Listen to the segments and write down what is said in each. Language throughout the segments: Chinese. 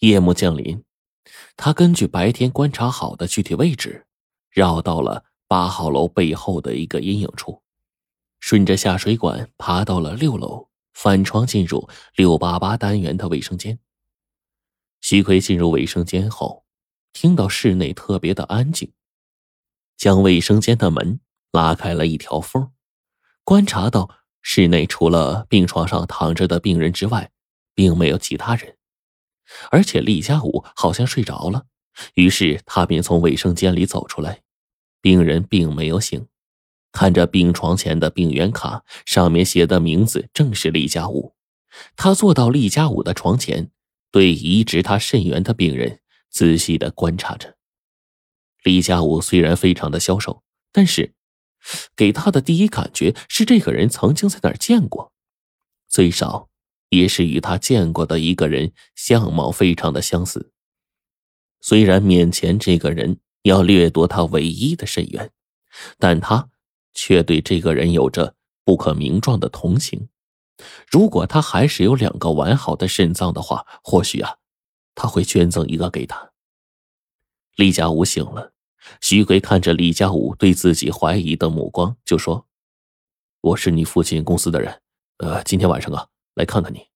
夜幕降临，他根据白天观察好的具体位置，绕到了八号楼背后的一个阴影处，顺着下水管爬到了六楼，翻窗进入六八八单元的卫生间。徐奎进入卫生间后，听到室内特别的安静，将卫生间的门拉开了一条缝，观察到室内除了病床上躺着的病人之外，并没有其他人。而且厉家武好像睡着了，于是他便从卫生间里走出来。病人并没有醒，看着病床前的病源卡，上面写的名字正是厉家武。他坐到厉家武的床前，对移植他肾源的病人仔细的观察着。厉家武虽然非常的消瘦，但是给他的第一感觉是这个人曾经在哪儿见过，最少。也是与他见过的一个人相貌非常的相似。虽然面前这个人要掠夺他唯一的肾源，但他却对这个人有着不可名状的同情。如果他还是有两个完好的肾脏的话，或许啊，他会捐赠一个给他。李家武醒了，徐奎看着李家武对自己怀疑的目光，就说：“我是你父亲公司的人，呃，今天晚上啊。”来看看你。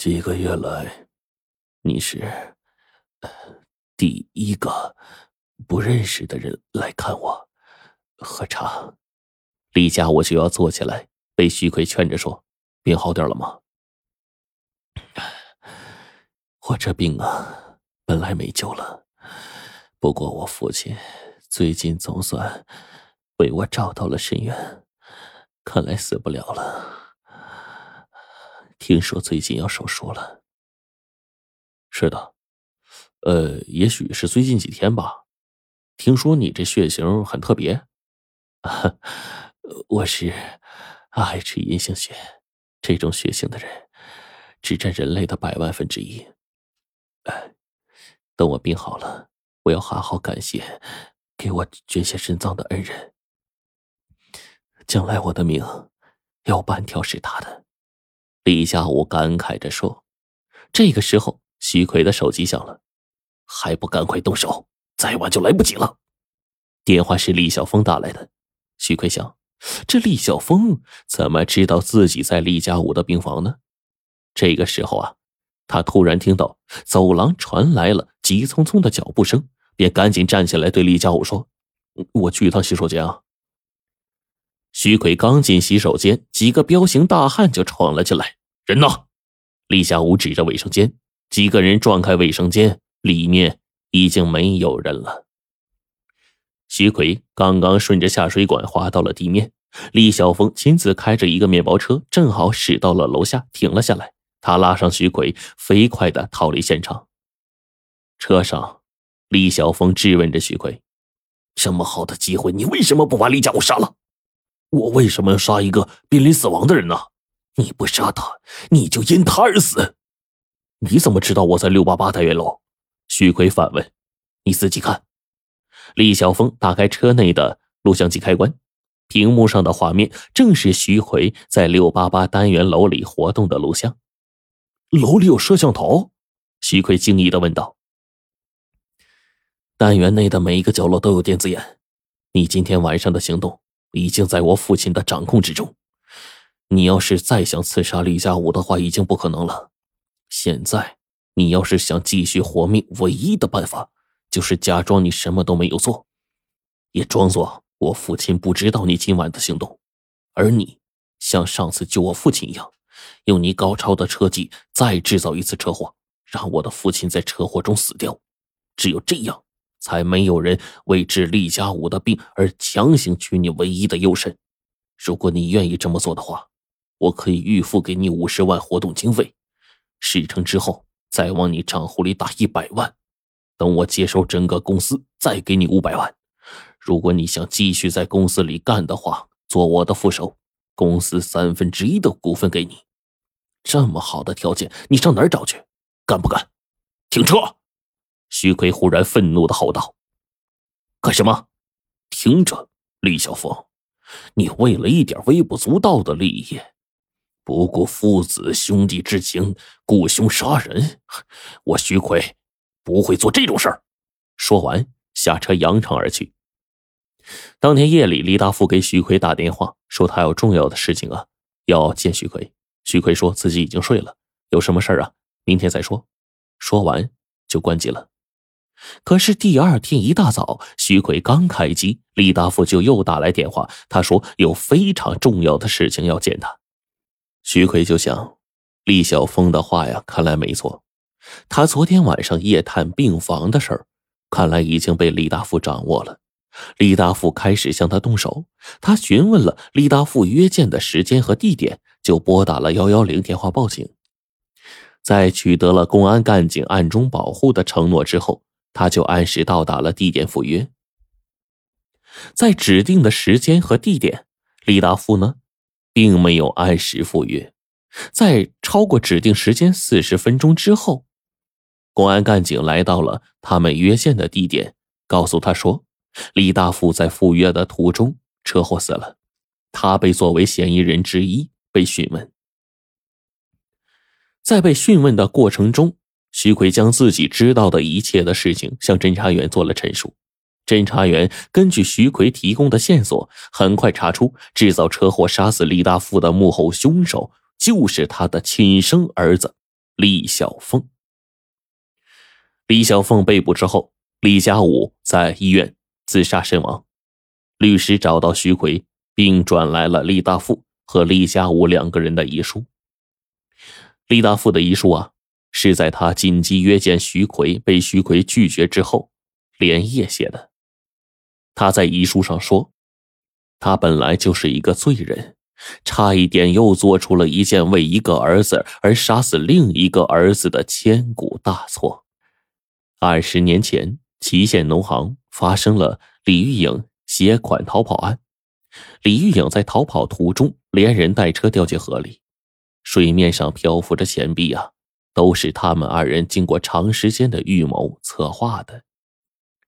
几个月来，你是第一个不认识的人来看我。喝茶？李家我就要坐起来，被徐奎劝着说：“病好点了吗？”我这病啊，本来没救了。不过我父亲最近总算为我找到了肾源。看来死不了了。听说最近要手术了。是的，呃，也许是最近几天吧。听说你这血型很特别。我是 H 阴性血，这种血型的人只占人类的百万分之一。等我病好了，我要好好感谢给我捐献肾脏的恩人。将来我的命，要半条是他的。李家武感慨着说。这个时候，徐奎的手机响了，还不赶快动手，再晚就来不及了。电话是李晓峰打来的。徐奎想，这李晓峰怎么知道自己在李家武的病房呢？这个时候啊，他突然听到走廊传来了急匆匆的脚步声，便赶紧站起来对李家武说：“我去一趟洗手间啊。”徐奎刚进洗手间，几个彪形大汉就闯了进来。人呢？李小武指着卫生间，几个人撞开卫生间，里面已经没有人了。徐奎刚刚顺着下水管滑到了地面，李晓峰亲自开着一个面包车，正好驶到了楼下，停了下来。他拉上徐奎，飞快的逃离现场。车上，李晓峰质问着徐奎：“这么好的机会，你为什么不把李家武杀了？”我为什么要杀一个濒临死亡的人呢？你不杀他，你就因他而死。你怎么知道我在六八八单元楼？徐奎反问。你自己看。李晓峰打开车内的录像机开关，屏幕上的画面正是徐奎在六八八单元楼里活动的录像。楼里有摄像头？徐奎惊异的问道。单元内的每一个角落都有电子眼。你今天晚上的行动。已经在我父亲的掌控之中。你要是再想刺杀李家武的话，已经不可能了。现在，你要是想继续活命，唯一的办法就是假装你什么都没有做，也装作我父亲不知道你今晚的行动，而你像上次救我父亲一样，用你高超的车技再制造一次车祸，让我的父亲在车祸中死掉。只有这样。才没有人为治厉家武的病而强行取你唯一的优肾。如果你愿意这么做的话，我可以预付给你五十万活动经费，事成之后再往你账户里打一百万。等我接手整个公司，再给你五百万。如果你想继续在公司里干的话，做我的副手，公司三分之一的股份给你。这么好的条件，你上哪儿找去？干不干？停车！徐奎忽然愤怒的吼道：“干什么？听着，李小峰，你为了一点微不足道的利益，不顾父子兄弟之情，雇凶杀人，我徐奎不会做这种事儿。说完，下车扬长而去。当天夜里，李大富给徐奎打电话，说他有重要的事情啊，要见徐奎。徐奎说自己已经睡了，有什么事儿啊，明天再说。说完就关机了。可是第二天一大早，徐奎刚开机，李大富就又打来电话，他说有非常重要的事情要见他。徐奎就想，李晓峰的话呀，看来没错。他昨天晚上夜探病房的事儿，看来已经被李大富掌握了。李大富开始向他动手，他询问了李大富约见的时间和地点，就拨打了幺幺零电话报警。在取得了公安干警暗中保护的承诺之后，他就按时到达了地点赴约。在指定的时间和地点，李大富呢，并没有按时赴约。在超过指定时间四十分钟之后，公安干警来到了他们约见的地点，告诉他说。李大富在赴约的途中车祸死了，他被作为嫌疑人之一被讯问。在被讯问的过程中，徐奎将自己知道的一切的事情向侦查员做了陈述。侦查员根据徐奎提供的线索，很快查出制造车祸杀死李大富的幕后凶手就是他的亲生儿子李小凤。李小凤被捕之后，李家武在医院。自杀身亡，律师找到徐奎，并转来了李大富和李家武两个人的遗书。李大富的遗书啊，是在他紧急约见徐奎被徐奎拒绝之后，连夜写的。他在遗书上说：“他本来就是一个罪人，差一点又做出了一件为一个儿子而杀死另一个儿子的千古大错。二十年前，祁县农行。”发生了李玉颖携款逃跑案，李玉颖在逃跑途中连人带车掉进河里，水面上漂浮着钱币啊，都是他们二人经过长时间的预谋策划的。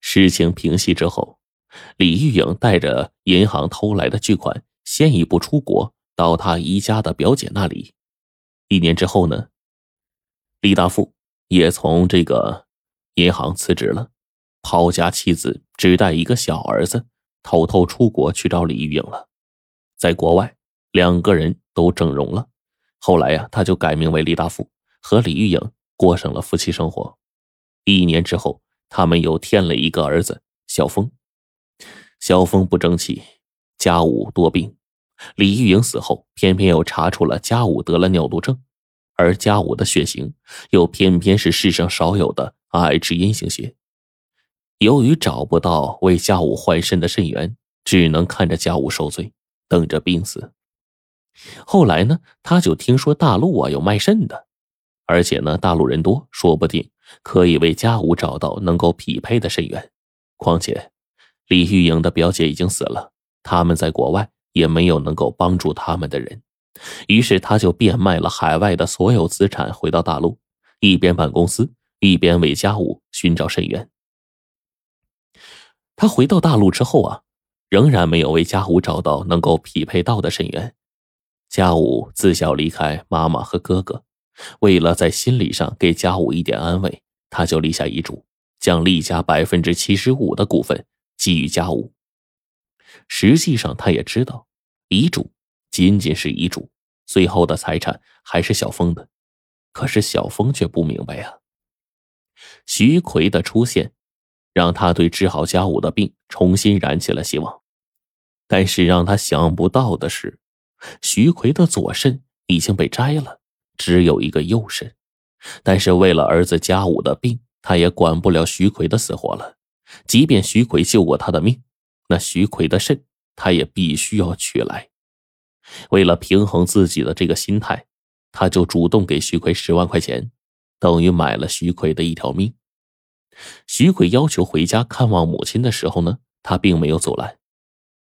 事情平息之后，李玉颖带着银行偷来的巨款，先一步出国到他姨家的表姐那里。一年之后呢，李大富也从这个银行辞职了。抛家弃子，只带一个小儿子，偷偷出国去找李玉颖了。在国外，两个人都整容了。后来呀，他就改名为李大富，和李玉颖过上了夫妻生活。一年之后，他们又添了一个儿子小峰。小峰不争气，家务多病。李玉莹死后，偏偏又查出了家务得了尿毒症，而家务的血型又偏偏是世上少有的爱之阴性血。由于找不到为家务换肾的肾源，只能看着家务受罪，等着病死。后来呢，他就听说大陆啊有卖肾的，而且呢大陆人多，说不定可以为家武找到能够匹配的肾源。况且李玉莹的表姐已经死了，他们在国外也没有能够帮助他们的人，于是他就变卖了海外的所有资产，回到大陆，一边办公司，一边为家武寻找肾源。他回到大陆之后啊，仍然没有为家武找到能够匹配到的肾源。家武自小离开妈妈和哥哥，为了在心理上给家武一点安慰，他就立下遗嘱，将厉家百分之七十五的股份给予家武。实际上，他也知道，遗嘱仅仅是遗嘱，最后的财产还是小峰的。可是小峰却不明白啊，徐奎的出现。让他对治好家武的病重新燃起了希望，但是让他想不到的是，徐奎的左肾已经被摘了，只有一个右肾。但是为了儿子家武的病，他也管不了徐奎的死活了。即便徐奎救过他的命，那徐奎的肾他也必须要取来。为了平衡自己的这个心态，他就主动给徐奎十万块钱，等于买了徐奎的一条命。徐奎要求回家看望母亲的时候呢，他并没有阻拦。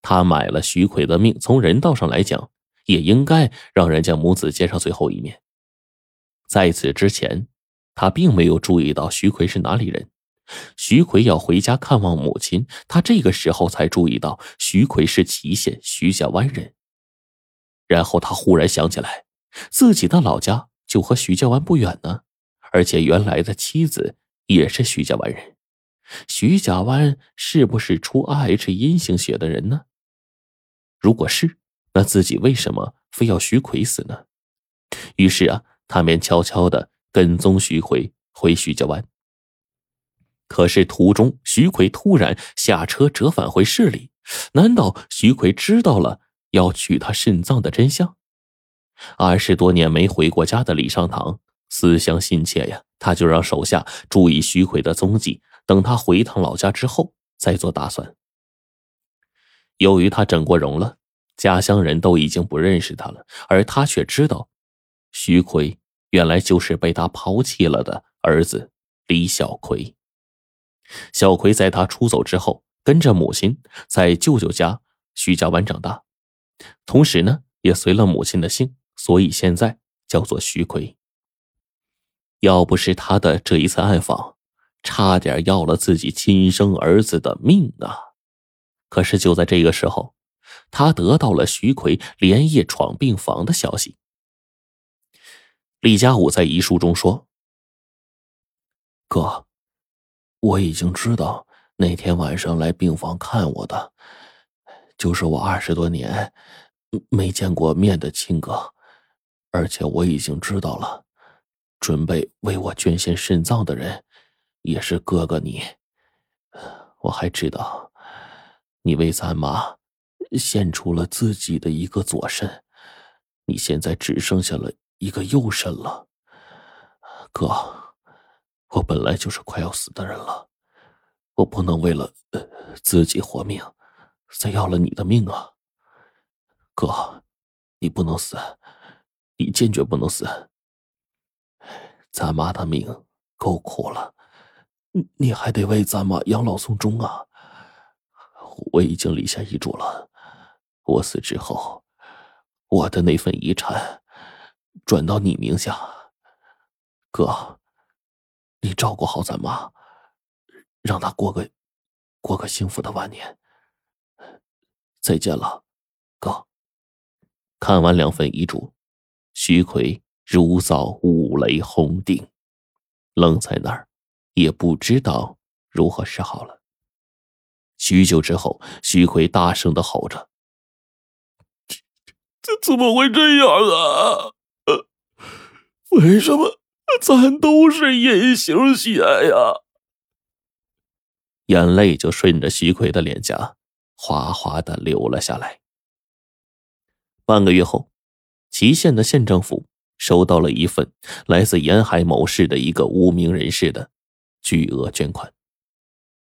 他买了徐奎的命，从人道上来讲，也应该让人家母子见上最后一面。在此之前，他并没有注意到徐奎是哪里人。徐奎要回家看望母亲，他这个时候才注意到徐奎是祁县徐家湾人。然后他忽然想起来，自己的老家就和徐家湾不远呢，而且原来的妻子也是徐家湾人。徐家湾是不是出 Rh 阴性血的人呢？如果是，那自己为什么非要徐奎死呢？于是啊，他便悄悄的跟踪徐奎回徐家湾。可是途中，徐奎突然下车折返回市里，难道徐奎知道了要取他肾脏的真相？二十多年没回过家的李尚堂思乡心切呀，他就让手下注意徐奎的踪迹，等他回趟老家之后再做打算。由于他整过容了，家乡人都已经不认识他了，而他却知道，徐奎原来就是被他抛弃了的儿子李小奎。小奎在他出走之后，跟着母亲在舅舅家徐家湾长大，同时呢，也随了母亲的姓。所以现在叫做徐奎。要不是他的这一次暗访，差点要了自己亲生儿子的命啊！可是就在这个时候，他得到了徐奎连夜闯病房的消息。李家武在遗书中说：“哥，我已经知道那天晚上来病房看我的，就是我二十多年没见过面的亲哥。”而且我已经知道了，准备为我捐献肾脏的人，也是哥哥你。我还知道，你为咱妈献出了自己的一个左肾，你现在只剩下了一个右肾了。哥，我本来就是快要死的人了，我不能为了自己活命，再要了你的命啊！哥，你不能死。你坚决不能死！咱妈的命够苦了，你你还得为咱妈养老送终啊！我已经立下遗嘱了，我死之后，我的那份遗产转到你名下。哥，你照顾好咱妈，让她过个过个幸福的晚年。再见了，哥。看完两份遗嘱。徐奎如遭五雷轰顶，愣在那儿，也不知道如何是好了。许久之后，徐奎大声的吼着：“这这怎么会这样啊？为什么咱都是隐形血呀？”眼泪就顺着徐奎的脸颊哗哗的流了下来。半个月后。祁县的县政府收到了一份来自沿海某市的一个无名人士的巨额捐款。